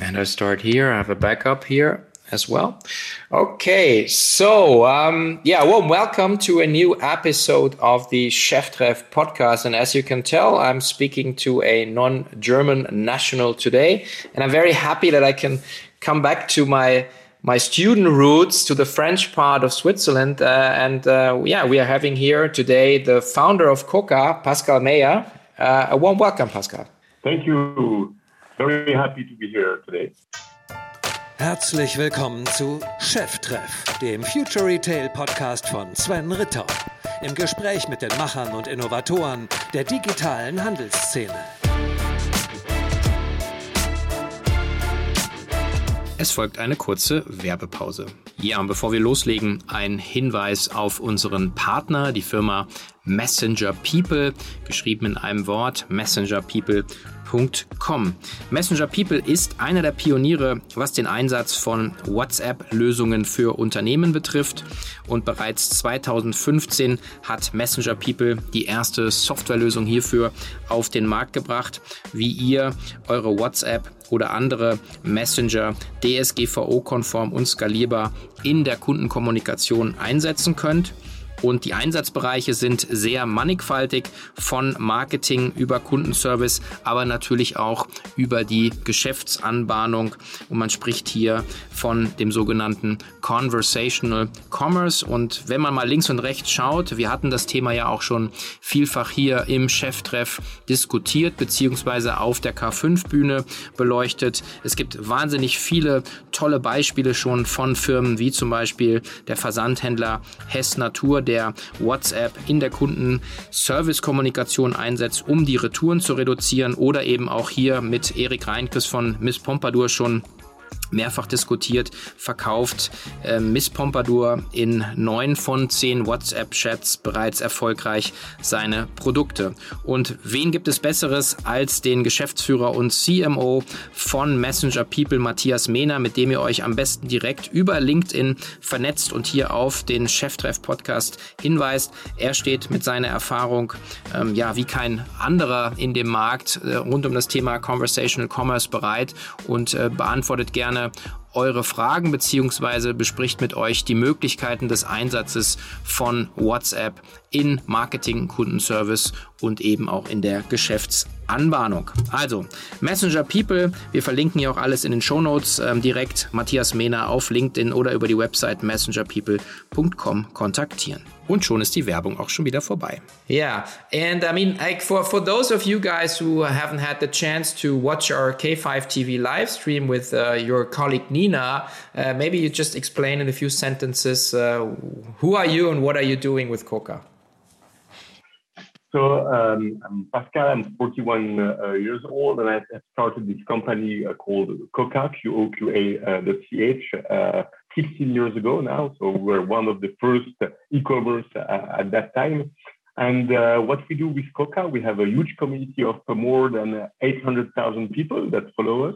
And I start here. I have a backup here as well. Okay, so um, yeah, well, welcome to a new episode of the Cheftreff podcast. And as you can tell, I'm speaking to a non-German national today, and I'm very happy that I can come back to my my student roots to the French part of Switzerland. Uh, and uh, yeah, we are having here today the founder of QoQa, Pascal Meyer. Uh, a warm welcome, Pascal. Thank you. Very happy to be here today. Herzlich willkommen zu Cheftreff, dem Future Retail Podcast von Sven Ritter. Im Gespräch mit den Machern und Innovatoren der digitalen Handelsszene. Es folgt eine kurze Werbepause. Ja, und bevor wir loslegen, ein Hinweis auf unseren Partner, die Firma Messenger People, geschrieben in einem Wort, messengerpeople.com. Messenger People ist einer der Pioniere, was den Einsatz von WhatsApp-Lösungen für Unternehmen betrifft. Und bereits 2015 hat Messenger People die erste Softwarelösung hierfür auf den Markt gebracht, wie ihr eure WhatsApp oder andere Messenger DSGVO-konform und skalierbar in der Kundenkommunikation einsetzen könnt. Und die Einsatzbereiche sind sehr mannigfaltig von Marketing über Kundenservice, aber natürlich auch über die Geschäftsanbahnung. Und man spricht hier von dem sogenannten Conversational Commerce. Und wenn man mal links und rechts schaut, wir hatten das Thema ja auch schon vielfach hier im Cheftreff diskutiert, beziehungsweise auf der K5-Bühne beleuchtet. Es gibt wahnsinnig viele tolle Beispiele schon von Firmen wie zum Beispiel der Versandhändler Hess Natur, der WhatsApp in der Kundenservice-Kommunikation einsetzt, um die Retouren zu reduzieren oder eben auch hier mit Erik Reinkes von Miss Pompadour schon mehrfach diskutiert, verkauft äh, Miss Pompadour in neun von zehn WhatsApp-Chats bereits erfolgreich seine Produkte. Und wen gibt es Besseres als den Geschäftsführer und CMO von Messenger People, Matthias Mehner, mit dem ihr euch am besten direkt über LinkedIn vernetzt und hier auf den Cheftreff-Podcast hinweist. Er steht mit seiner Erfahrung, ähm, ja, wie kein anderer in dem Markt äh, rund um das Thema Conversational Commerce bereit und äh, beantwortet gerne eure Fragen beziehungsweise bespricht mit euch die Möglichkeiten des Einsatzes von WhatsApp in Marketing, Kundenservice und eben auch in der Geschäftsanbahnung. Also, Messenger People, wir verlinken hier auch alles in den Show Notes ähm, direkt Matthias Mehner auf LinkedIn oder über die Website messengerpeople.com kontaktieren. Und schon ist die Werbung auch schon wieder vorbei. Yeah, and I mean, like for, for those of you guys who haven't had the chance to watch our K5 TV live stream with uh, your colleague Nina, uh, maybe you just explain in a few sentences uh, who are you and what are you doing with Coca? So um, I'm Pascal. I'm 41 uh, years old, and I started this company uh, called QoQa, Q-O-Q-A.ch, uh, 15 years ago now. So we're one of the first e-commerce uh, at that time. And uh, what we do with QoQa, we have a huge community of more than 800,000 people that follow us.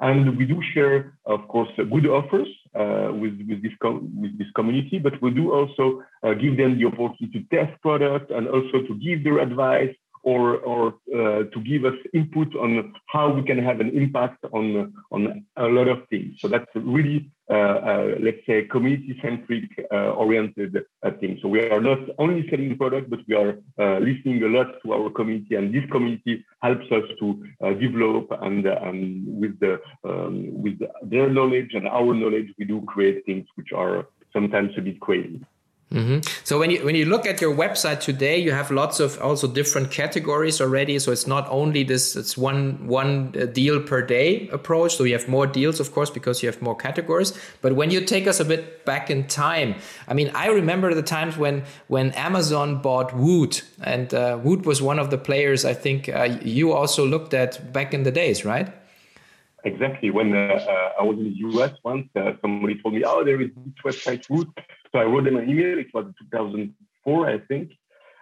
And we do share, of course, good offers uh, with, with, this with this community, but we do also uh, give them the opportunity to test products and also to give their advice or, or uh, to give us input on how we can have an impact on, on a lot of things. So that's really, uh, uh, let's say, community-centric uh, oriented uh, thing. So we are not only selling products, but we are uh, listening a lot to our community, and this community helps us to develop and, and with the um, with their knowledge and our knowledge, we do create things which are sometimes a bit crazy. Mm-hmm. So when you when you look at your website today, you have lots of also different categories already. So it's not only this it's one one uh, deal per day approach. So you have more deals, of course, because you have more categories. But when you take us a bit back in time, I mean, I remember the times when when Amazon bought Woot, and uh, Woot was one of the players. I think uh, you also looked at back in the days, right? Exactly. When uh, uh, I was in the US once, uh, somebody told me, "Oh, there is this website Woot." So I wrote them an email. It was 2004, I think.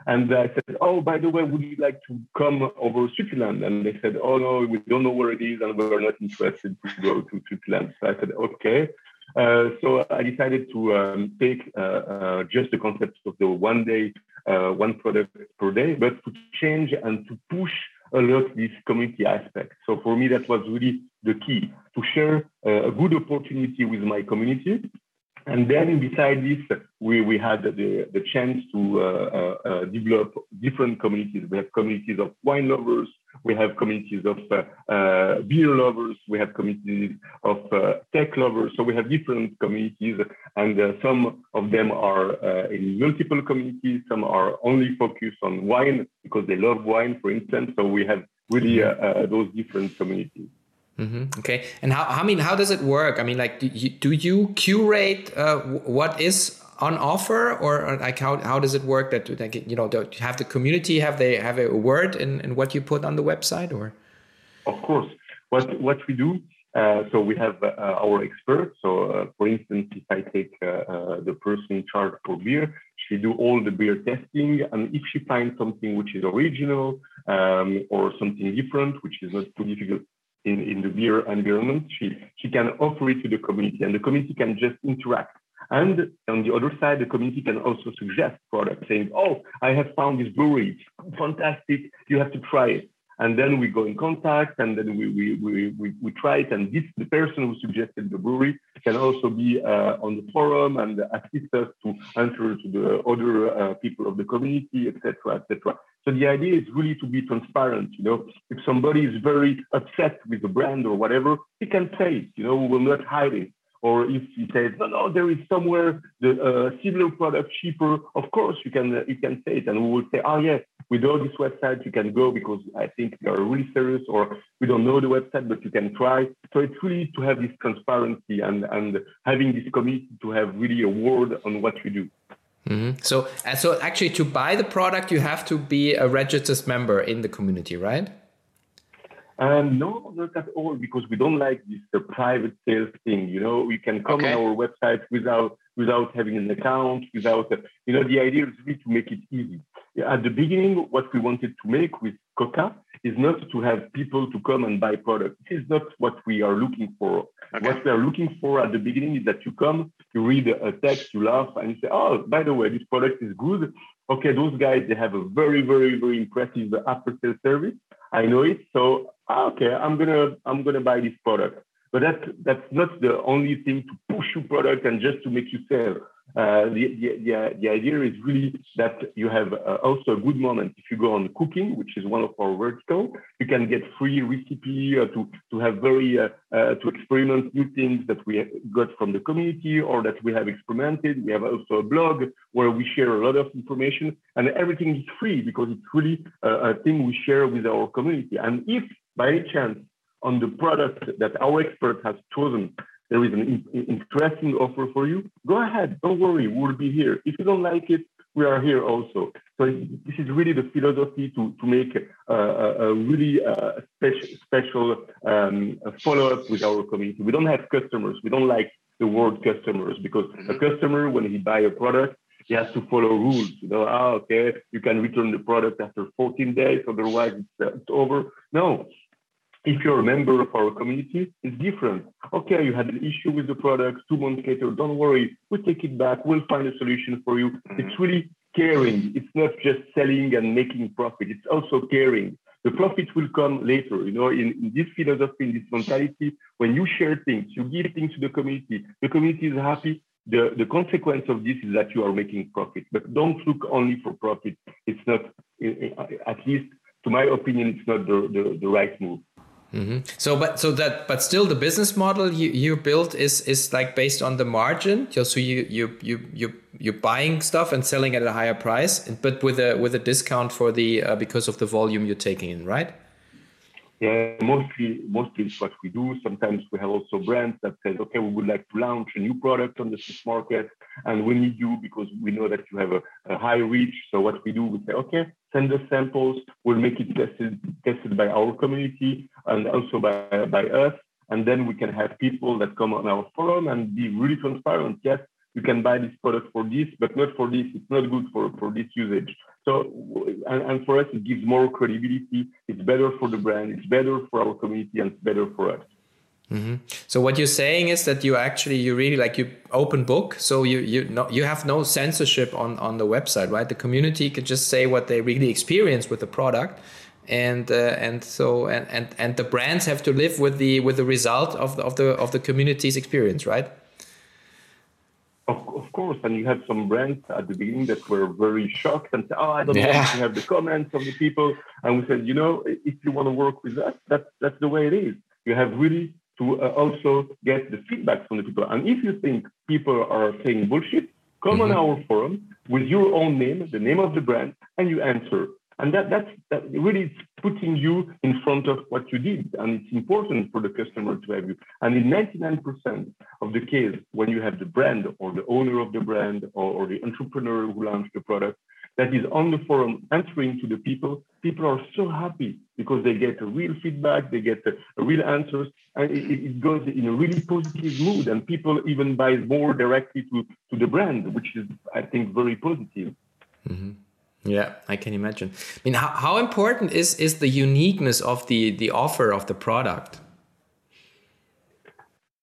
And I said, oh, by the way, would you like to come over to Switzerland? And they said, oh, no, we don't know where it is and we're not interested to go to Switzerland. So I said, okay. Uh, so I decided to um, take uh, uh, just the concept of the one day, uh, one product per day, but to change and to push a lot this community aspect. So for me, that was really the key to share uh, a good opportunity with my community and then beside this, we, we had the, the chance to uh, uh, uh, develop different communities. We have communities of wine lovers, we have communities of uh, uh, beer lovers, we have communities of uh, tech lovers. So we have different communities, and some of them are in multiple communities. Some are only focused on wine because they love wine, for instance. So we have really those different communities. Mm-hmm. Okay, and how? I mean, how does it work? I mean, like, do you, do you curate uh, what is on offer, or like how, how does it work? That you know, have the community have they have a word in, in what you put on the website, or? Of course, what what we do. Uh, so we have uh, our experts. So, uh, for instance, if I take uh, uh, the person in charge for beer, she do all the beer testing, and if she finds something which is original um, or something different, which is not too difficult in, in the beer environment, she, she can offer it to the community and the community can just interact. And on the other side, the community can also suggest products saying, oh, I have found this brewery. It's fantastic. You have to try it. And then we go in contact and then we, we, we, we, we try it. And this, the person who suggested the brewery can also be uh, on the forum and assist us to answer to the other uh, people of the community, etc., etc. So the idea is really to be transparent. You know, if somebody is very upset with the brand or whatever, he can say it. You know, we will not hide it. Or if he says, no, no, there is somewhere the uh, similar product cheaper, of course you can you can say it, and we will say, oh yes, we know this website, you can go because I think they are really serious, or we don't know the website, but you can try. So it's really to have this transparency and and having this community to have really a word on what you do. Mm-hmm. So, uh, so actually, to buy the product, you have to be a registered member in the community, right? Um, no, not at all, because we don't like this the private sales thing. You know, you can come okay. on our website without without having an account, without you know. The idea is really to make it easy. At the beginning, what we wanted to make with QoQa is not to have people to come and buy products. This is not what we are looking for. Okay. What we are looking for at the beginning is that you come, you read a text, you laugh, and you say, "Oh, by the way, this product is good." Okay, those guys they have a very, very, very impressive after sales service. I know it, so ah, okay, I'm gonna I'm gonna buy this product. But that's that's not the only thing to push your product and just to make you sell. Uh, the, the, the, the, idea is really that you have uh, also a good moment. If you go on cooking, which is one of our vertical, you can get free recipe uh, to, to have very, uh, uh, to experiment new things that we got from the community or that we have experimented. We have also a blog where we share a lot of information and everything is free because it's really a, a thing we share with our community. And if by any chance on the product that our expert has chosen there is an interesting offer for you, go ahead. Don't worry. We'll be here. If you don't like it, we are here also. So this is really the philosophy to, to make a, a, really uh, special, special um, follow-up with our community. We don't have customers. We don't like the word customers because mm-hmm. a customer, when he buy a product, he has to follow rules. You know, ah, okay, you can return the product after 14 days, otherwise it's, uh, it's over. No, if you're a member of our community, it's different. Okay, you had an issue with the product two months later, don't worry, we'll take it back, we'll find a solution for you. Mm-hmm. It's really caring. It's not just selling and making profit, it's also caring. The profit will come later. You know, in, in this philosophy, in this mentality, when you share things, you give things to the community, the community is happy. The, the consequence of this is that you are making profit. But don't look only for profit. It's not, at least to my opinion, it's not the, the, the right move. Mm-hmm. So, but so that, but still, the business model you, you built is is like based on the margin. So you you you you you're buying stuff and selling at a higher price, but with a with a discount for the uh, because of the volume you're taking in, right? Yeah, mostly mostly it's what we do. Sometimes we have also brands that says, okay, we would like to launch a new product on the Swiss market, and we need you because we know that you have a, a high reach. So what we do, we say, okay, send us samples. We'll make it tested tested by our community and also by by us, and then we can have people that come on our forum and be really transparent. Yes, you can buy this product for this, but not for this. It's not good for, for this usage. So, and, and for us, it gives more credibility. It's better for the brand. It's better for our community and it's better for us. Mm-hmm. So what you're saying is that you actually you really like you open book. So you you no, you have no censorship on on the website, right? The community can just say what they really experience with the product, and uh, and so and, and and the brands have to live with the with the result of the of the of the community's experience, right? Of, of course, and you had some brands at the beginning that were very shocked and said, "Oh, I don't yeah. want to have the comments of the people." And we said, "You know, if you want to work with us, that's that's the way it is. You have really to uh, also get the feedback from the people. And if you think people are saying bullshit, come mm-hmm. on our forum with your own name, the name of the brand, and you answer. And that, that's that really is putting you in front of what you did. And it's important for the customer to have you. And in 99% of the case, when you have the brand or the owner of the brand or, or the entrepreneur who launched the product, that is on the forum answering to the people, people are so happy because they get a real feedback, they get a, a real answers, and it, it, goes in a really positive mood. And people even buy more directly to, to the brand, which is, I think, very positive. Mm-hmm. Yeah, I can imagine. I mean, how, how important is is the uniqueness of the the offer of the product?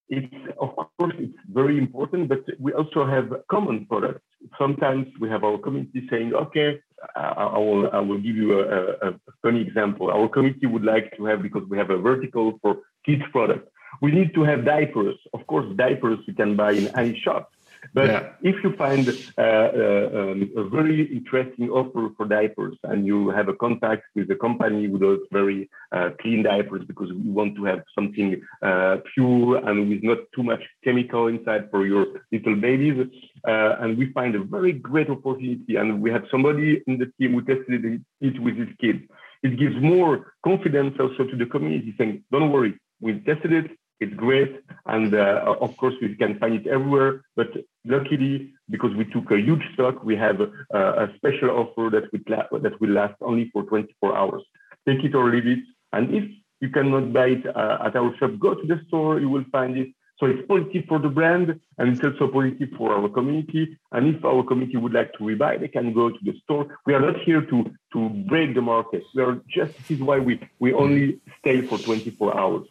It's of course it's very important, but we also have common products. Sometimes we have our community saying, "Okay, I, I will I will give you a, a, funny example. Our community would like to have because we have a vertical for kids product. We need to have diapers. Of course, diapers you can buy in any shop. But yeah. if you find uh, uh, um, a very interesting offer for diapers and you have a contact with a company who does very uh, clean diapers because we want to have something uh, pure and with not too much chemical inside for your little babies, uh, and we find a very great opportunity, and we have somebody in the team who tested it with his kids. It gives more confidence also to the community saying, don't worry, we tested it, it's great. And uh, of course, we can find it everywhere. But luckily, because we took a huge stock, we have a special offer that will, that will last only for 24 hours. Take it or leave it. And if you cannot buy it uh, at our shop, go to the store, you will find it. So it's positive for the brand and it's also positive for our community. And if our community would like to rebuy, they can go to the store. We are not here to, to break the market. We are just, this is why we, we only stay for 24 hours.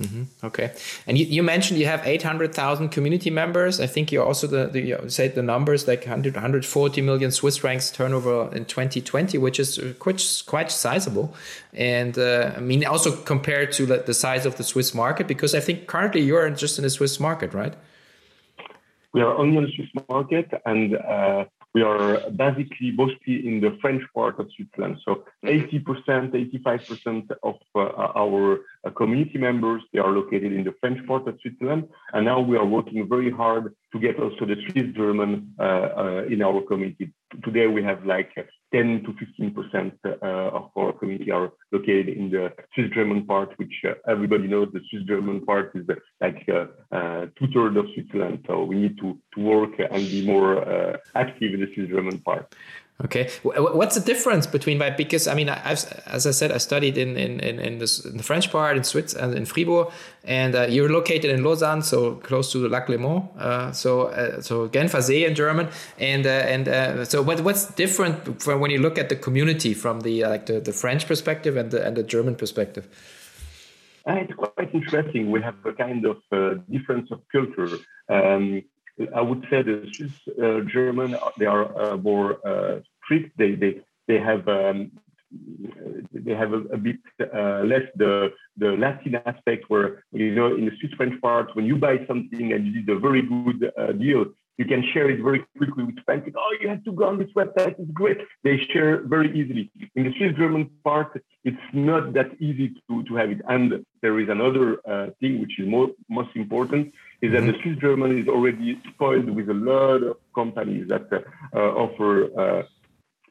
Mm-hmm. Okay, and you, you, mentioned you have eight hundred thousand community members. I think you also the, the you said the numbers like 100, 140 million Swiss francs turnover in twenty twenty, which is quite quite sizable. And uh, I mean also compared to the, the size of the Swiss market, because I think currently you're just in the Swiss market, right? We are only in the Swiss market, and uh, we are basically mostly in the French part of Switzerland. So 80%, 85% of uh, our uh, community members, they are located in the French part of Switzerland. And now we are working very hard to get also the Swiss German uh, uh, in our community. Today we have like 10 to 15 percent uh, of our community are located in the Swiss German part, which uh, everybody knows the Swiss German part is like two thirds of Switzerland. So we need to, to work and be more active in the Swiss German part. Okay, what's the difference between that? Because I mean, I've, as I said, I studied in in in, in, this, in the French part in Switzerland, in Fribourg, and uh, you're located in Lausanne, so close to the Lac Léman, uh, so uh, so Genfer See in German, and uh, and uh, so what what's different from when you look at the community from the uh, like the, the French perspective and the and the German perspective? it's quite interesting. We have a kind of difference of culture. Um, I would say the Swiss German they are more strict. They they they have um, they have a, a bit uh, less the the Latin aspect where you know in the Swiss French part when you buy something and you did a very good uh, deal you can share it very quickly with friends. Oh, you have to go on this website. It's great. They share very easily. In the Swiss German part, it's not that easy to, to have it. And there is another uh, thing which is more, most important is that the mm-hmm. Swiss German is already spoiled with a lot of companies that uh, uh, offer uh,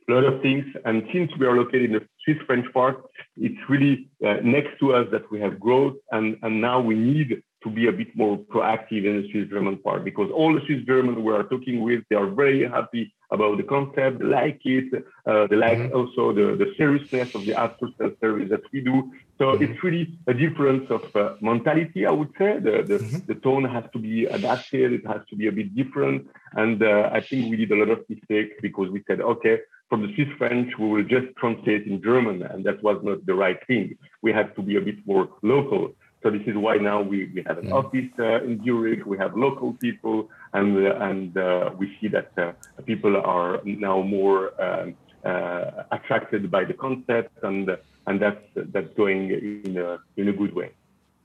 a lot of things. And since we are located in the Swiss French part, it's really uh, next to us that we have growth. And, and now we need to be a bit more proactive in the Swiss German part because all the Swiss German we are talking with, they are very happy about the concept, they like it, uh, they like mm-hmm. also the, the seriousness of the after sales service that we do. So mm-hmm. it's really a difference of uh, mentality, I would say. The, the, mm-hmm. the, tone has to be adapted, it has to be a bit different. And uh, I think we did a lot of mistakes because we said, okay, from the Swiss French, we will just translate in German, and that was not the right thing. We have to be a bit more local. So this is why now we, we have an mm. office uh, in Zurich, we have local people, and, uh, and uh, we see that uh, people are now more um, uh, attracted by the concept and and that's that's going in a in a good way.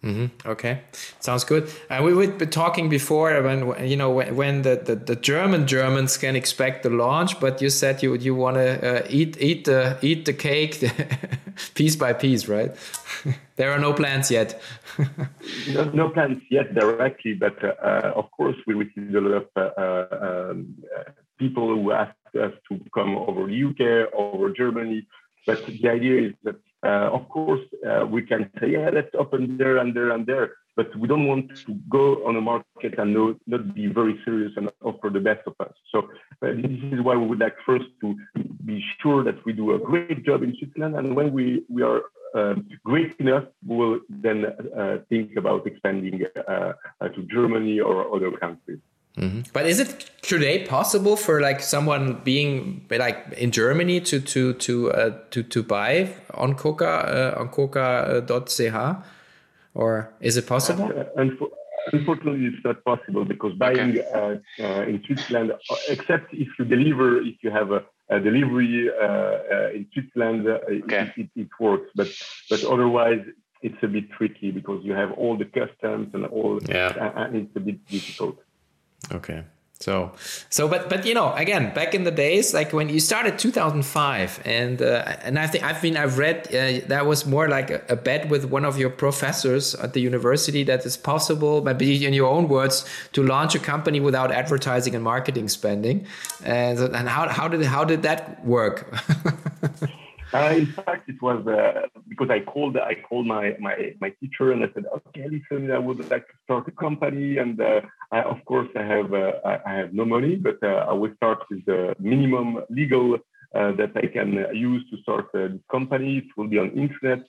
Mm-hmm. Okay, sounds good. Uh, we were talking before when you know when, the, the, the, German Germans can expect the launch, but you said you you want to uh, eat eat the eat the cake piece by piece, right? there are no plans yet. no, no, plans yet directly, but uh, of course we received a lot of uh, um, people who asked us to come over the UK, over Germany. But the idea is that of course, uh, we can say, yeah, let's open there and there and there, but we don't want to go on a market and no, not be very serious and offer the best of us. So uh, this is why we would like first to be sure that we do a great job in Switzerland, and when we we are uh, great enough, we will then uh, think about expanding uh, to Germany or other countries. Mm-hmm. But is it today possible for like someone being like in Germany to to to uh, to to buy on QoQa uh, on QoQa.ch, or is it possible? Uh, unfortunately, it's not possible because buying okay. Uh, uh, in Switzerland, uh, except if you deliver, if you have a, a delivery in Switzerland, okay. it, it, it works. But but otherwise, it's a bit tricky because you have all the customs and all. Yeah, and it's a bit difficult. Okay. So, so, but, but you know, again, back in the days, like when you started 2005, and uh, and I think I've been I've read uh, that was more like a, a, bet with one of your professors at the university that it's possible, maybe in your own words, to launch a company without advertising and marketing spending. And and how how did how did that work? Uh, in fact, it was uh, because I called I called my, my my teacher and I said, okay, listen, I would like to start a company, and uh, I, of course I have uh, I have no money, but uh, I will start with the minimum legal uh, that I can use to start this company. It will be on internet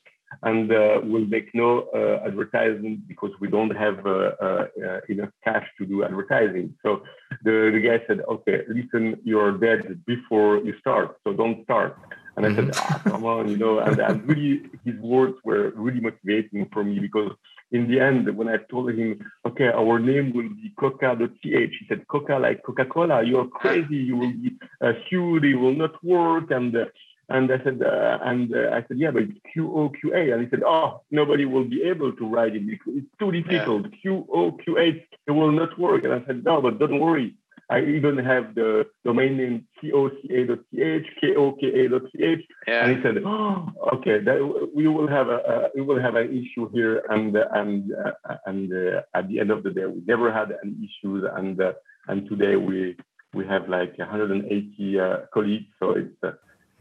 and uh, will make no uh, advertisement because we don't have uh, enough cash to do advertising. So the, the guy said, okay, listen, you're dead before you start, so don't start. And I said, oh, come on, you know, and, and really his words were really motivating for me because in the end, when I told him, okay, our name will be QoQa.ch, he said, Coca like Coca-Cola, you're crazy, you will be uh, huge, it will not work. And uh, and I said, uh, and uh, I said, yeah, but it's QOQA. And he said, oh, nobody will be able to write it because it's too difficult. Yeah. QOQA, it will not work. And I said, no, but don't worry. I even have the domain name coca.ch, koka.ch. Yeah. And he said, oh, okay, that, we will have a, we will have an issue here. And and uh, and uh, at the end of the day, we never had any issues. And uh, and today we we have like 180 uh, colleagues. So it's uh,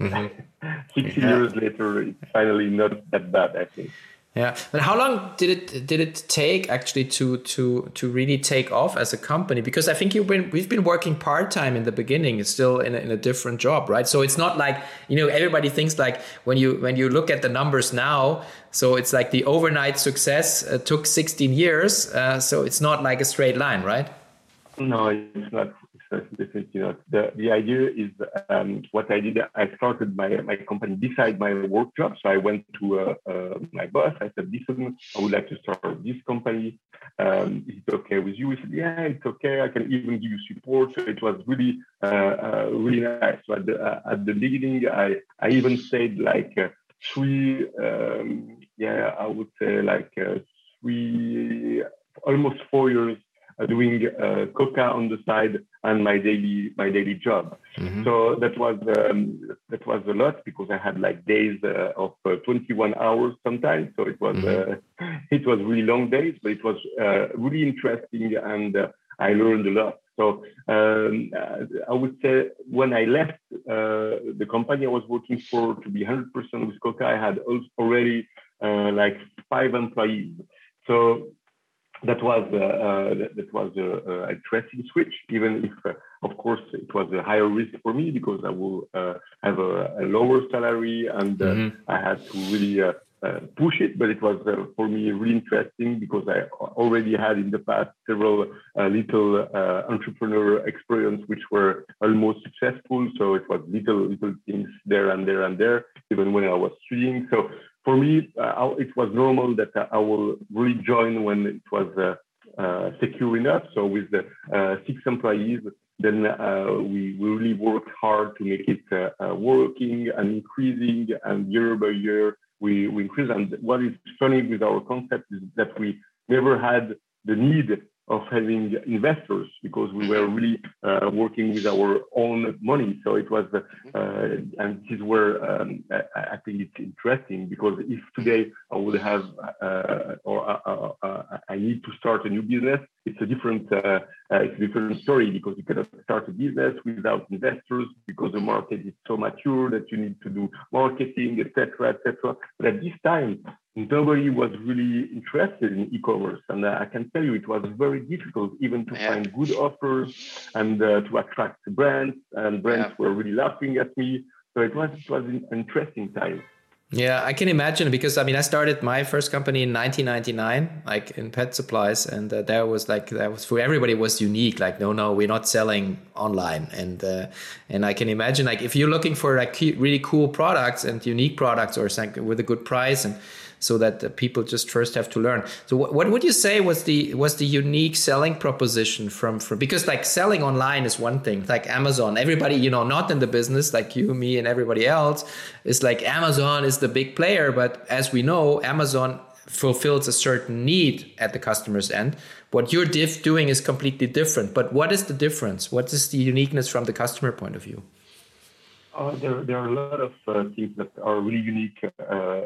Mm-hmm. 60 yeah. years later, it's finally not that bad, I think. Yeah, but how long did it did it take actually to to to really take off as a company? Because I think you've been we've been working part time in the beginning, it's still in a, in a different job, right? So it's not like you know everybody thinks like when you when you look at the numbers now, so it's like the overnight success uh, took 16 years, uh, so it's not like a straight line, right? No, it's not definitely not. The, the idea is um, what I did. I started my, my company beside my work job. So I went to uh, uh, my boss. I said, listen, I would like to start this company. Um, is it okay with you? He said, yeah, it's okay. I can even give you support. So it was really, uh, uh really nice. So at the, uh, at the beginning, I, I even stayed like uh, three, um, yeah, I would say like three, almost four years doing uh, QoQa on the side and my daily my daily job. Mm-hmm. So that was um, that was a lot because I had like days uh, of uh, 21 hours sometimes. So it was mm-hmm. Uh, it was really long days, but it was uh, really interesting and uh, I learned a lot. So um, I would say when I left the company I was working for to be 100% with QoQa, I had already like five employees. So that was uh, uh, that was a, interesting switch, even if uh, of course it was a higher risk for me because I will have a, a, lower salary and mm-hmm. I had to really uh, push it, but it was uh, for me really interesting because I already had in the past several uh, little entrepreneur experience which were almost successful. So it was little little things there and there and there, even when I was studying. So for me, uh, it was normal that I will really join when it was uh, uh, secure enough. So with the six employees, then we, we really worked hard to make it working and increasing. And year by year, we, we increase. And what is funny with our concept is that we never had the need of having investors because we were really uh, working with our own money. So it was, uh, and this is where um, I, think it's interesting because if today I would have, uh, or uh, uh, I need to start a new business, it's a different, uh, it's a different story because you cannot start a business without investors because the market is so mature that you need to do marketing, etc., etc. But at this time, nobody was really interested in e-commerce and uh, i can tell you it was very difficult even to yeah. find good offers and uh, to attract brands and brands yeah. were really laughing at me so it was it was an interesting time yeah, I can imagine because I mean I started my first company in 1999, like in pet supplies, and uh, that was like that was for everybody was unique. Like no, no, we're not selling online, and uh, and I can imagine like if you're looking for like really cool products and unique products or something with a good price and so that people just first have to learn. So what, what would you say was the was the unique selling proposition from from because like selling online is one thing, like Amazon, everybody you know not in the business like you, me, and everybody else is like Amazon is the big player, but as we know, Amazon fulfills a certain need at the customer's end. What you're diff doing is completely different. But what is the difference? What is the uniqueness from the customer point of view? Uh, there, there are a lot of uh, things that are really unique, uh,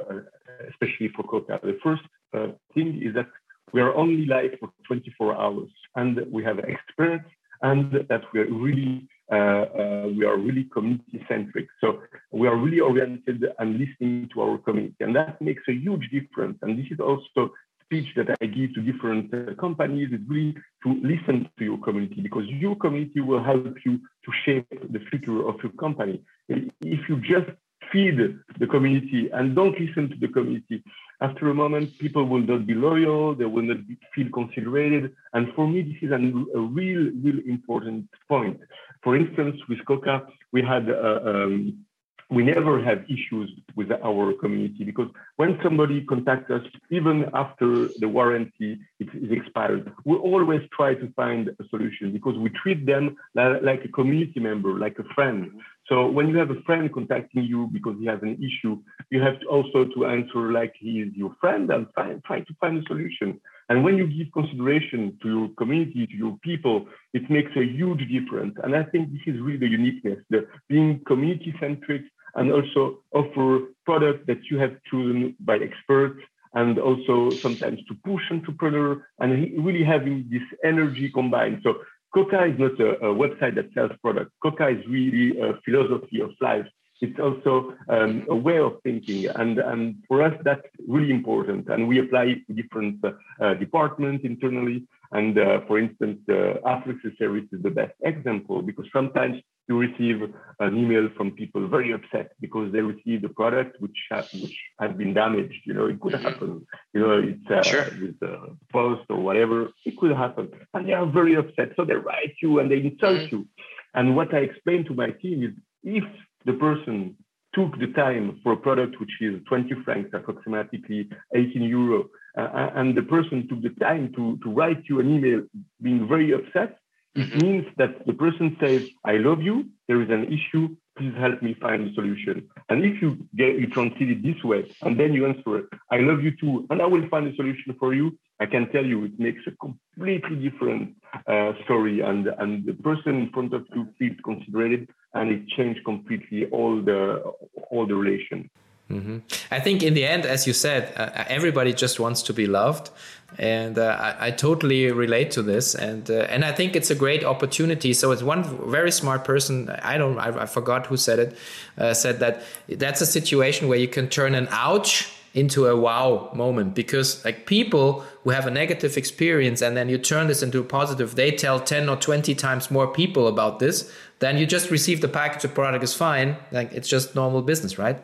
especially for QoQa. The first uh, thing is that we are only live for 24 hours, and we have experts, and that we are really uh, uh, we are really community centric. So we are really oriented and listening to our community, and that makes a huge difference. And this is also speech that I give to different uh, companies is really to listen to your community because your community will help you to shape the future of your company. If you just feed the community and don't listen to the community, after a moment, people will not be loyal, they will not be, feel considered. And for me, this is an, a real, real important point. For instance, with QoQa, we had uh, um, we never have issues with our community because when somebody contacts us, even after the warranty is expired, we always try to find a solution because we treat them like a community member, like a friend. So when you have a friend contacting you because he has an issue, you have to also to answer like he is your friend and try, try to find a solution. And when you give consideration to your community, to your people, it makes a huge difference. And I think this is really the uniqueness, the being community centric and also offer products that you have chosen by experts and also sometimes to push entrepreneur and really having this energy combined. So QoQa is not a, a website that sells products. QoQa is really a philosophy of life. It's also um, a way of thinking. And, and for us, that's really important. And we apply it to different uh, departments internally. And uh, for instance, the after service is the best example because sometimes you receive an email from people very upset because they received a product which ha- which has been damaged. You know, it could mm-hmm. happen. You know, it's uh, sure. with the post or whatever. It could happen, and they are very upset. So they write you and they insult mm-hmm. you. And what I explain to my team is if the person took the time for a product which is 20 francs, approximately 18 euro, uh, and the person took the time to, to write you an email being very upset, it mm-hmm. means that the person says, I love you, there is an issue, please help me find a solution. And if you get you translate it this way, and then you answer it, I love you too, and I will find a solution for you, I can tell you it makes a completely different uh, story, and, and the person in front of you feels considered, and it changed completely all the all the relation. Mm-hmm. I think in the end, as you said, uh, everybody just wants to be loved, and uh, I, I, totally relate to this. And uh, and I think it's a great opportunity. So it's one very smart person. I don't. I, I forgot who said it. Uh, said that that's a situation where you can turn an ouch into a wow moment because like people who have a negative experience and then you turn this into a positive they tell 10 or 20 times more people about this then you just receive the package the product is fine like it's just normal business right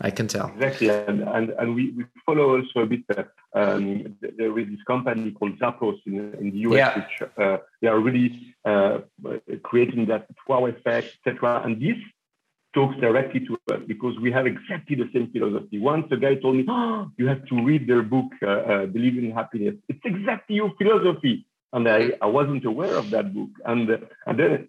I can tell. Exactly, and and, and we, we follow also a bit. Uh, um, there is this company called Zappos in, in the US, yeah. which uh, they are really uh, creating that wow effect, etc. And this talks directly to us because we have exactly the same philosophy. Once a guy told me, oh, "You have to read their book, uh, uh, Delivering Happiness." It's exactly your philosophy, and I, I wasn't aware of that book. And and then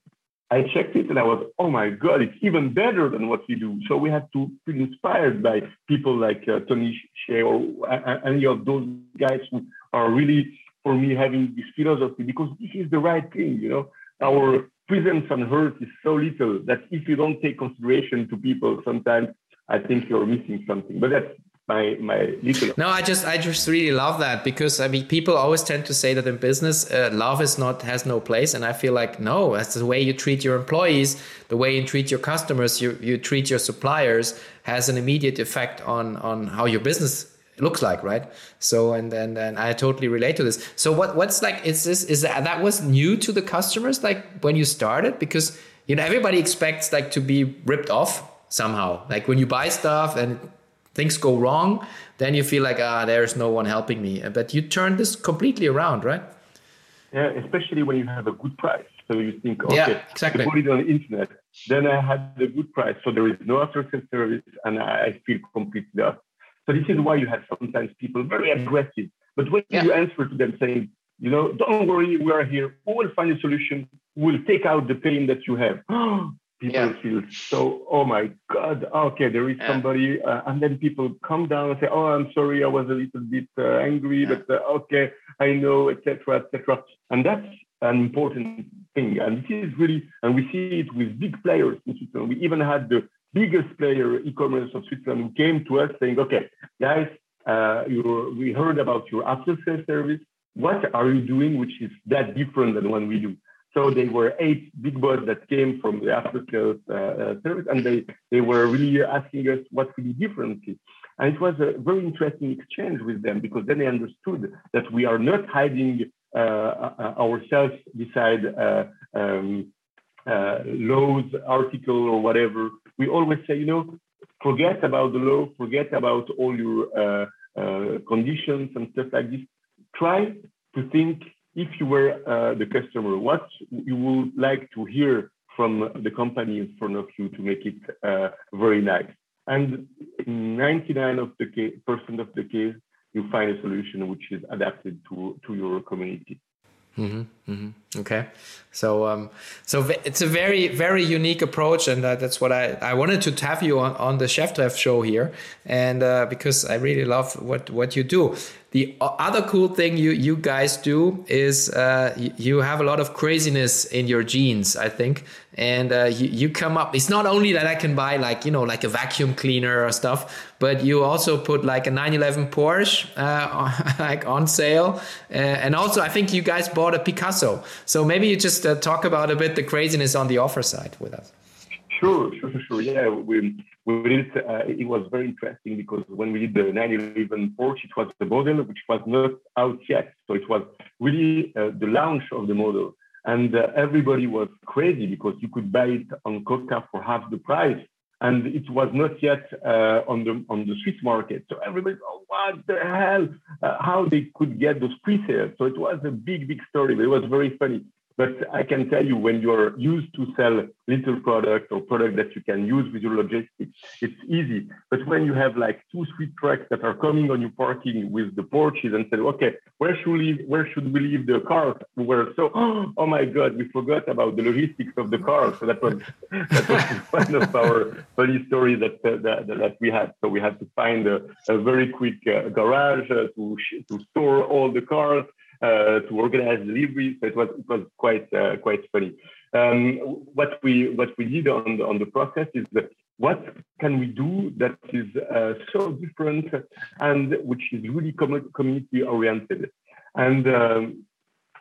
I checked it and I was, oh my God, it's even better than what we do. So we had to be inspired by people like uh, Tony Hsieh or uh, any of those guys who are really, for me, having this philosophy because this is the right thing, you know. Our presence on earth is so little that if you don't take consideration to people, sometimes I think you're missing something. But that's my my. No, I just I just really love that because I mean people always tend to say that in business uh, love is not has no place, and I feel like no, that's the way you treat your employees, the way you treat your customers, you you treat your suppliers has an immediate effect on on how your business looks like right? So and and and i totally relate to this. So what what's like is this is that that was new to the customers like when you started? Because you know everybody expects like to be ripped off somehow. Like when you buy stuff and things go wrong, then you feel like ah, there's no one helping me. But you turn this completely around, right? Yeah, especially when you have a good price. So you think, okay, yeah, exactly. I put it on the internet. Then I had the good price, so there is no after sales service, and I feel completely lost. So this is why you have sometimes people very aggressive. But when yeah. you answer to them saying, you know, don't worry, we are here. We will find a solution. We'll take out the pain that you have. people yeah. feel so oh my god okay there is yeah. somebody uh, and then people come down and say oh i'm sorry i was a little bit uh, angry yeah. but uh, okay i know etc etc and that's an important thing and this is really and we see it with big players in switzerland we even had the biggest player e-commerce of switzerland who came to us saying okay guys uh, we heard about your after sales service what are you doing which is that different than what we do so they were eight big boys that came from the after sales uh, uh, service, and they, they were really asking us what we do differently. And it was a very interesting exchange with them because then they understood that we are not hiding uh, uh ourselves beside uh, um, uh, laws, article, or whatever. We always say, you know, forget about the law, forget about all your conditions and stuff like this. Try to think if you were uh, the customer, what you would like to hear from the company in front of you to make it uh, very nice. And 99 of the case, percent of the case, you find a solution which is adapted to, to your community. Mm-hmm, mm-hmm. Okay, so um, so it's a very very unique approach, and uh, that's what I, I wanted to have you on, on the Chef Cheftreff show here, and uh, because I really love what what you do. The other cool thing you you guys do is uh, you have a lot of craziness in your genes, I think, and uh, you, you come up. It's not only that I can buy like you know like a vacuum cleaner or stuff, but you also put like a 911 Porsche uh, like on sale, uh, and also I think you guys bought a Picasso. So maybe you just uh, talk about a bit the craziness on the offer side with us. Sure, sure, sure, sure. Yeah, we we did. Uh, it was very interesting because when we did the 911 Porsche, it was the model which was not out yet. So it was really uh, the launch of the model, and uh, everybody was crazy because you could buy it on QoQa for half the price, and it was not yet uh, on the on the Swiss market. So everybody, oh, what the hell? Uh, how they could get those pre-sales? So it was a big, big story, but it was very funny. But I can tell you when you're used to sell little product or product that you can use with your logistics, it's easy. But when you have like two sweet trucks that are coming on your parking with the Porsches and say, okay, where should we leave, where should we leave the cars? We were so, oh my God, we forgot about the logistics of the cars. So that was, that was one of our funny stories that, uh, that, that we had. So we had to find a, a very quick uh, garage uh, to, to store all the cars uh, to organize deliveries. So it was it was quite uh, quite funny. Um, what we what we did on the, on the process is that what can we do that is uh, so different and which is really com- community oriented. And um,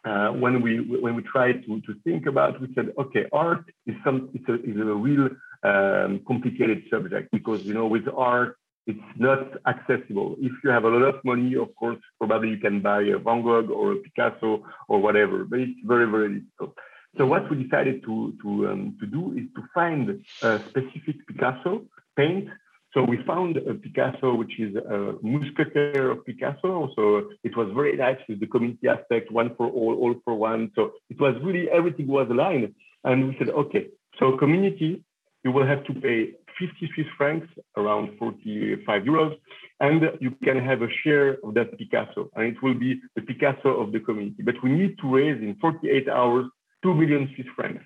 uh, when we when we tried to, to think about, we said, okay, art is some it's a, is a real um, complicated subject because you know with art it's not accessible. If you have a lot of money, of course, probably you can buy a Van Gogh or a Picasso or whatever, but it's very, very difficult. So what we decided to, to, um, to do is to find a specific Picasso paint. So we found a Picasso, which is a musketeer of Picasso. So it was very nice with the community aspect, one for all, all for one. So it was really, everything was aligned. And we said, okay, so community, you will have to pay 50 Swiss francs, around 45 euros, and you can have a share of that Picasso, and it will be the Picasso of the community. But we need to raise in 48 hours 2 million Swiss francs.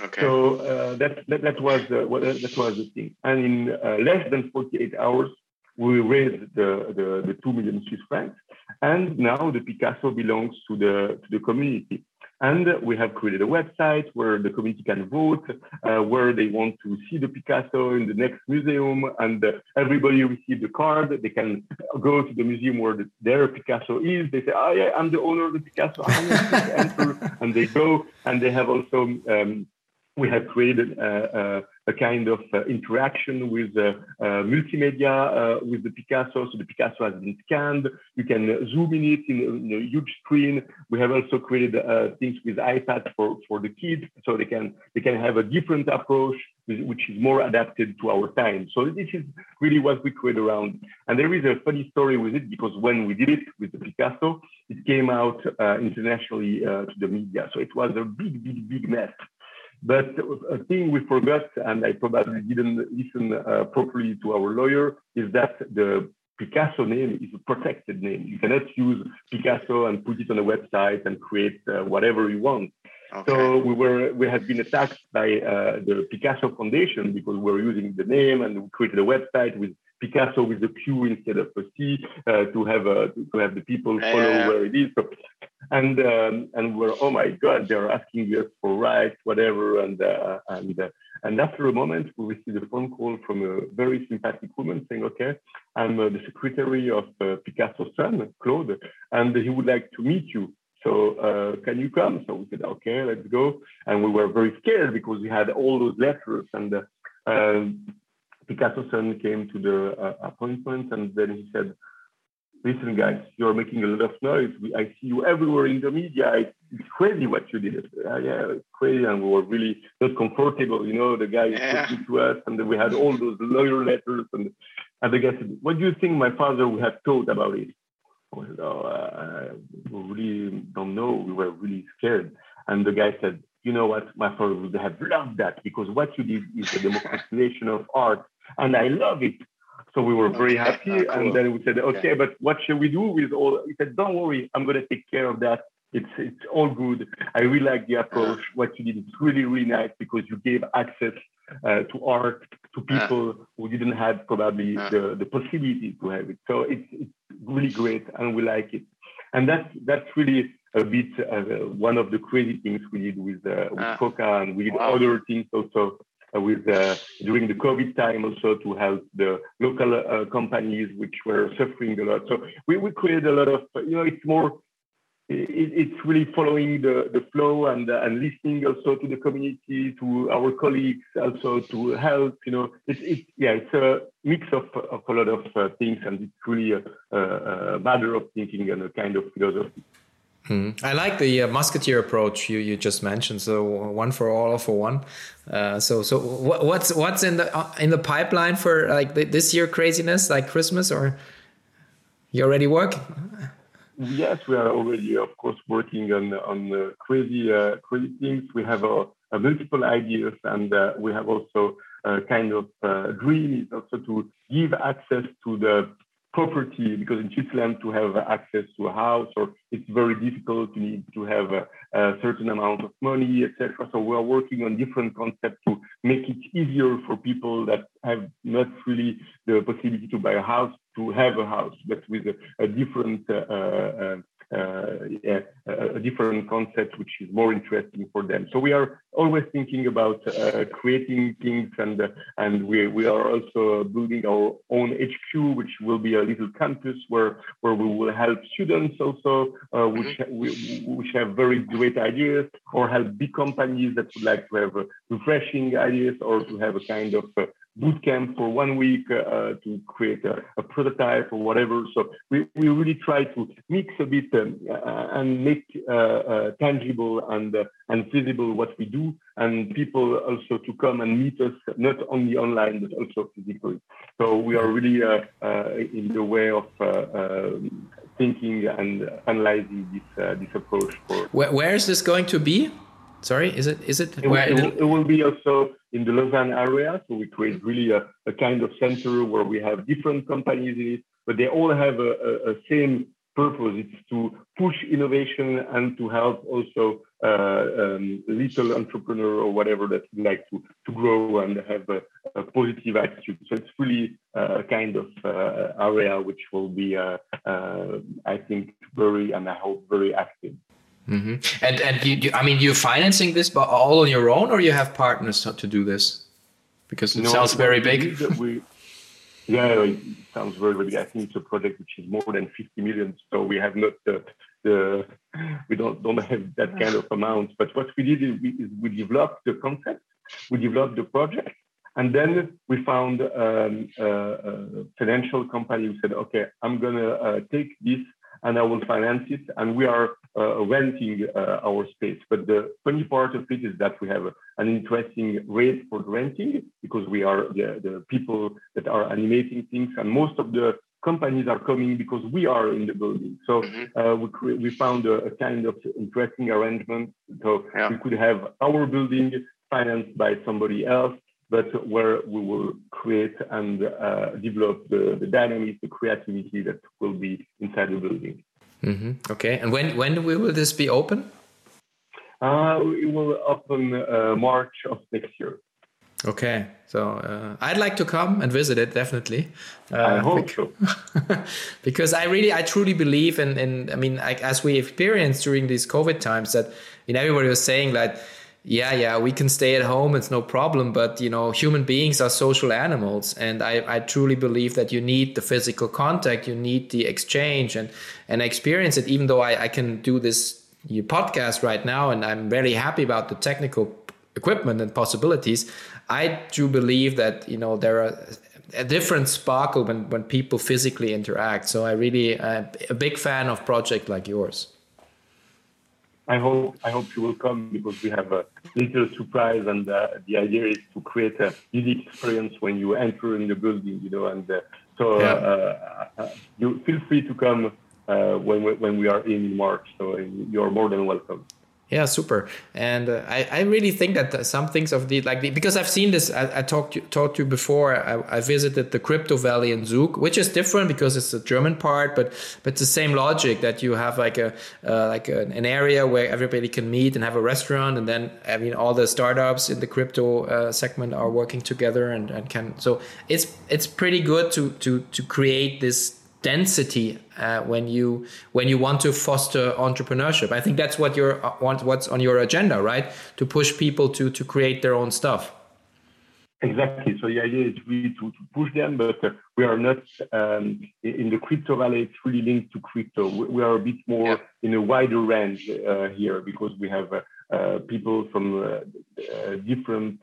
Okay. So uh, that, that that was uh, what, that was the thing. And in uh, less than 48 hours, we raised the, the, the two million Swiss francs, and now the Picasso belongs to the to the community. And we have created a website where the community can vote, uh, where they want to see the Picasso in the next museum, and uh, everybody receives a card. They can go to the museum where the, their Picasso is. They say, "Oh yeah, I'm the owner of the Picasso. I to enter," and they go. And they have also um, we have created a, a, kind of uh, interaction with uh, uh, multimedia uh, with the Picasso. So the Picasso has been scanned. You can zoom in it in a, in a huge screen. We have also created uh, things with iPad for, for the kids, so they can they can have a different approach, which is more adapted to our time. So this is really what we create around. And there is a funny story with it because when we did it with the Picasso, it came out uh, internationally to the media. So it was a big, big, big mess. But a thing we forgot, and I probably didn't listen uh, properly to our lawyer, is that the Picasso name is a protected name. You cannot use Picasso and put it on a website and create uh, whatever you want. Okay. So we were we had been attacked by uh, the Picasso Foundation because we were using the name and we created a website with Picasso with the Q instead of a C uh, to have uh, to have the people follow yeah. where it is. So, and um, and we're oh my god, they're asking us for rights, whatever. And uh, and uh, and after a moment, we received a phone call from a very sympathic woman saying, okay, I'm uh, the secretary of uh, Picasso's son, Claude, and he would like to meet you. So uh, can you come? So we said, okay, let's go. And we were very scared because we had all those letters and uh, Picasso's son came to the uh, appointment and then he said, listen guys, you're making a lot of noise. I see you everywhere in the media. It's, crazy what you did. Uh, yeah, it's crazy. And we were really not comfortable. You know, the guy yeah. talking to us and we had all those lawyer letters. And, and the guy said, what do you think my father would have thought about it? I said, oh, uh, we really don't know. We were really scared. And the guy said, you know what, my father would have loved that because what you did is a democratization of art. And I love it. So we were very happy. Cool. And then we said, okay, but what should we do with all? He said, don't worry, I'm going to take care of that. It's, it's all good. I really like the approach. What you did is really, really nice because you gave access uh, to art to people who didn't have probably the, the possibility to have it. So it's, it's really great and we like it. And that's, that's really a bit uh, one of the crazy things we did with, uh, with uh, QoQa and we did wow. other things also uh, with uh, during the COVID time also to help the local uh, companies which were suffering a lot. So we, we created a lot of, you know, it's more, it, it's really following the, the flow and, and listening also to the community, to our colleagues, also to help, you know, it's, it's yeah, it's a mix of, of a lot of uh, things and it's really a, a, a matter of thinking and a kind of philosophy. Mm. I like the uh, musketeer approach you, you just mentioned. So one for all, all for one. Uh, so so what's what's in the uh, in the pipeline for like this year craziness like Christmas or you already work? Yes, we are already of course working on on crazy uh, crazy things. We have a, a multiple ideas and uh, we have also a kind of uh, dream is also to give access to the property because in Switzerland to have access to a house or it's very difficult you need to have a, a certain amount of money etc so we're working on different concepts to make it easier for people that have not really the possibility to buy a house to have a house but with a, a different uh, uh, uh, a, a, different concept which is more interesting for them. So we are always thinking about uh, creating things, and uh, and we we are also building our own HQ, which will be a little campus where where we will help students also, uh, which mm-hmm. which have very great ideas, or help big companies that would like to have refreshing ideas, or to have a kind of uh, boot camp for one week uh, to create a, a, prototype or whatever. So we, we really try to mix a bit um, uh, and make uh, uh tangible and uh, and visible what we do, and people also to come and meet us not only online but also physically. So we are really uh, in the way of. Um, thinking and analyzing this this approach for where, where is this going to be Sorry, is it is it? It will, it will, it will be also in the Lausanne area. So we create really a, a, kind of center where we have different companies in it, but they all have a, a, a same purpose. It's to push innovation and to help also um, little entrepreneur or whatever that would like to, to grow and have a, a positive attitude. So it's really a kind of uh, area which will be, uh, uh, I think, very and I hope very active. Mm-hmm. And and you, you, I mean, you're financing this all on your own, or you have partners to do this? Because it no, sounds very big. We, yeah, it sounds very, very big. I think it's a project which is more than 50 million. So we have not the, the we don't don't have that kind of amount. But what we did is we, is we developed the concept, we developed the project, and then we found um, a, a, financial company who said, okay, I'm gonna uh, take this and I will finance it. And we are uh, renting uh, our space. But the funny part of it is that we have an interesting rate for renting because we are the, the people that are animating things, and most of the companies are coming because we are in the building. So mm-hmm. uh, we, we found a, a, kind of interesting arrangement. So yeah. we could have our building financed by somebody else, but where we will create and uh, develop the, the dynamics, the creativity that will be inside the building. Mm-hmm. Okay, and when when will this be open? Uh, it will open uh, March of next year. Okay, so uh, I'd like to come and visit it definitely. Uh, I hope so. because I really, I truly believe in, in I mean, I, as we experienced during these COVID times, that you know everybody was saying that yeah yeah we can stay at home it's no problem but you know human beings are social animals and i, I truly believe that you need the physical contact you need the exchange and and I experience it even though i, I can do this podcast right now and i'm very happy about the technical equipment and possibilities. I do believe that you know there are a different sparkle when, when people physically interact so i really uh, a big fan of project like yours I hope I hope you will come because we have a little surprise, and uh, the idea is to create a unique experience when you enter in the building, you know. And uh, so yeah. uh, uh you feel free to come uh, when we, when we are in March. So you are more than welcome. Yeah, super. And uh, I, I really think that some things of the like the, because I've seen this. I, I talked to, you before. I, I, visited the Crypto Valley in Zug, which is different because it's the German part, but but the same logic that you have like a uh, like a, an area where everybody can meet and have a restaurant, and then I mean all the startups in the crypto uh, segment are working together and, and can. So it's it's pretty good to to to create this density uh, when you when you want to foster entrepreneurship. I think that's what you're uh, want what's on your agenda, right? To push people to to create their own stuff. Exactly. So the idea is really to, to push them, but uh, we are not um, in the crypto valley. It's really linked to crypto. We, we are a bit more yeah. in a wider range uh, here because we have uh, uh, people from different,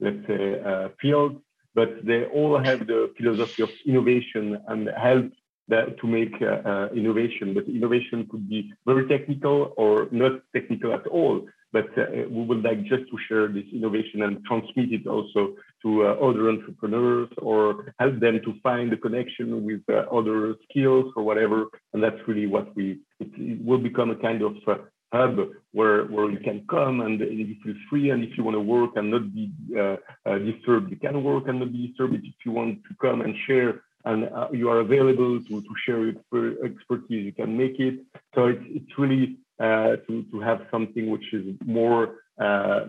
let's say, fields but they all have the philosophy of innovation and help that, to make uh, uh, innovation. But innovation could be very technical or not technical at all. But uh, we would like just to share this innovation and transmit it also to uh, other entrepreneurs or help them to find a connection with uh, other skills or whatever. And that's really what we, it, it will become a kind of uh, hub where where you can come and and you feel free and if you want to work and not be uh, uh, disturbed. You can work and not be disturbed if you want to come and share and uh, you are available to, to share your expertise. You can make it. So it's, it's really uh, to, to have something which is more uh,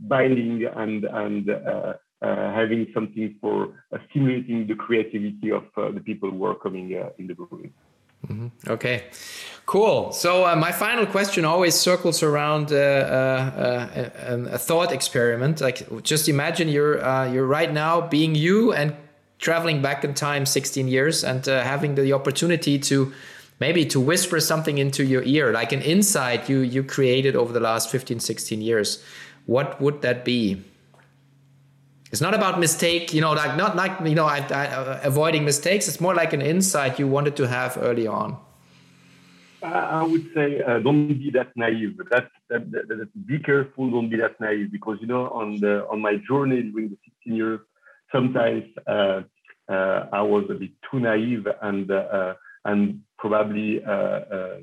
binding and and uh, having something for stimulating the creativity of the people who are coming in the building. Mm-hmm. Okay, cool. So uh, my final question always circles around uh, uh, a, a, thought experiment. Like, just imagine you're uh, you're right now being you and traveling back in time 16 years and uh, having the opportunity to maybe to whisper something into your ear, like an insight you you created over the last 15, 16 years. What would that be? It's not about mistake, you know, like not like you know, I, I, uh, avoiding mistakes. It's more like an insight you wanted to have early on. I would say uh, don't be that naive. That, that, that, that, be careful. Don't be that naive because you know on the on my journey during the 16 years, sometimes uh, uh, I was a bit too naive and uh, and probably uh,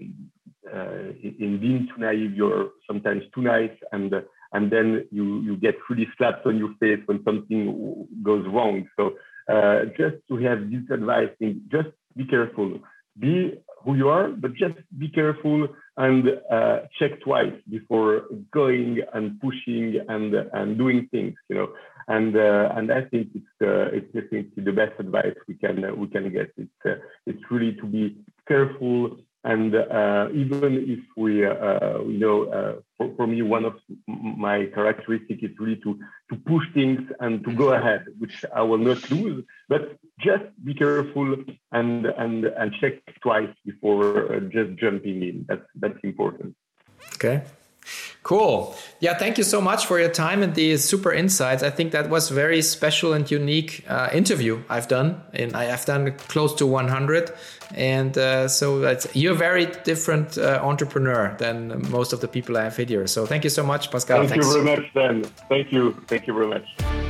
in being too naive, you're sometimes too nice and and then you you get really slapped on your face when something goes wrong. So uh, just to have this advice, just be careful, be who you are, but just be careful and uh, check twice before going and pushing and and doing things. You know, and uh, and I think it's uh, it's definitely the best advice we can we can get. It's uh, it's really to be careful and uh, even if we, uh, you know, uh, for, for, me, one of my characteristics is really to, to push things and to go ahead, which I will not lose. But just be careful and and and check twice before uh, just jumping in. That's that's important. Okay. Cool. Yeah, thank you so much for your time and the super insights. I think that was very special and unique uh, interview I've done, and I have done close to 100. And uh, so you're a very different uh, entrepreneur than most of the people I have here. So thank you so much, Pascal. Thank Thanks. you very much, Dan. Thank you. Thank you very much.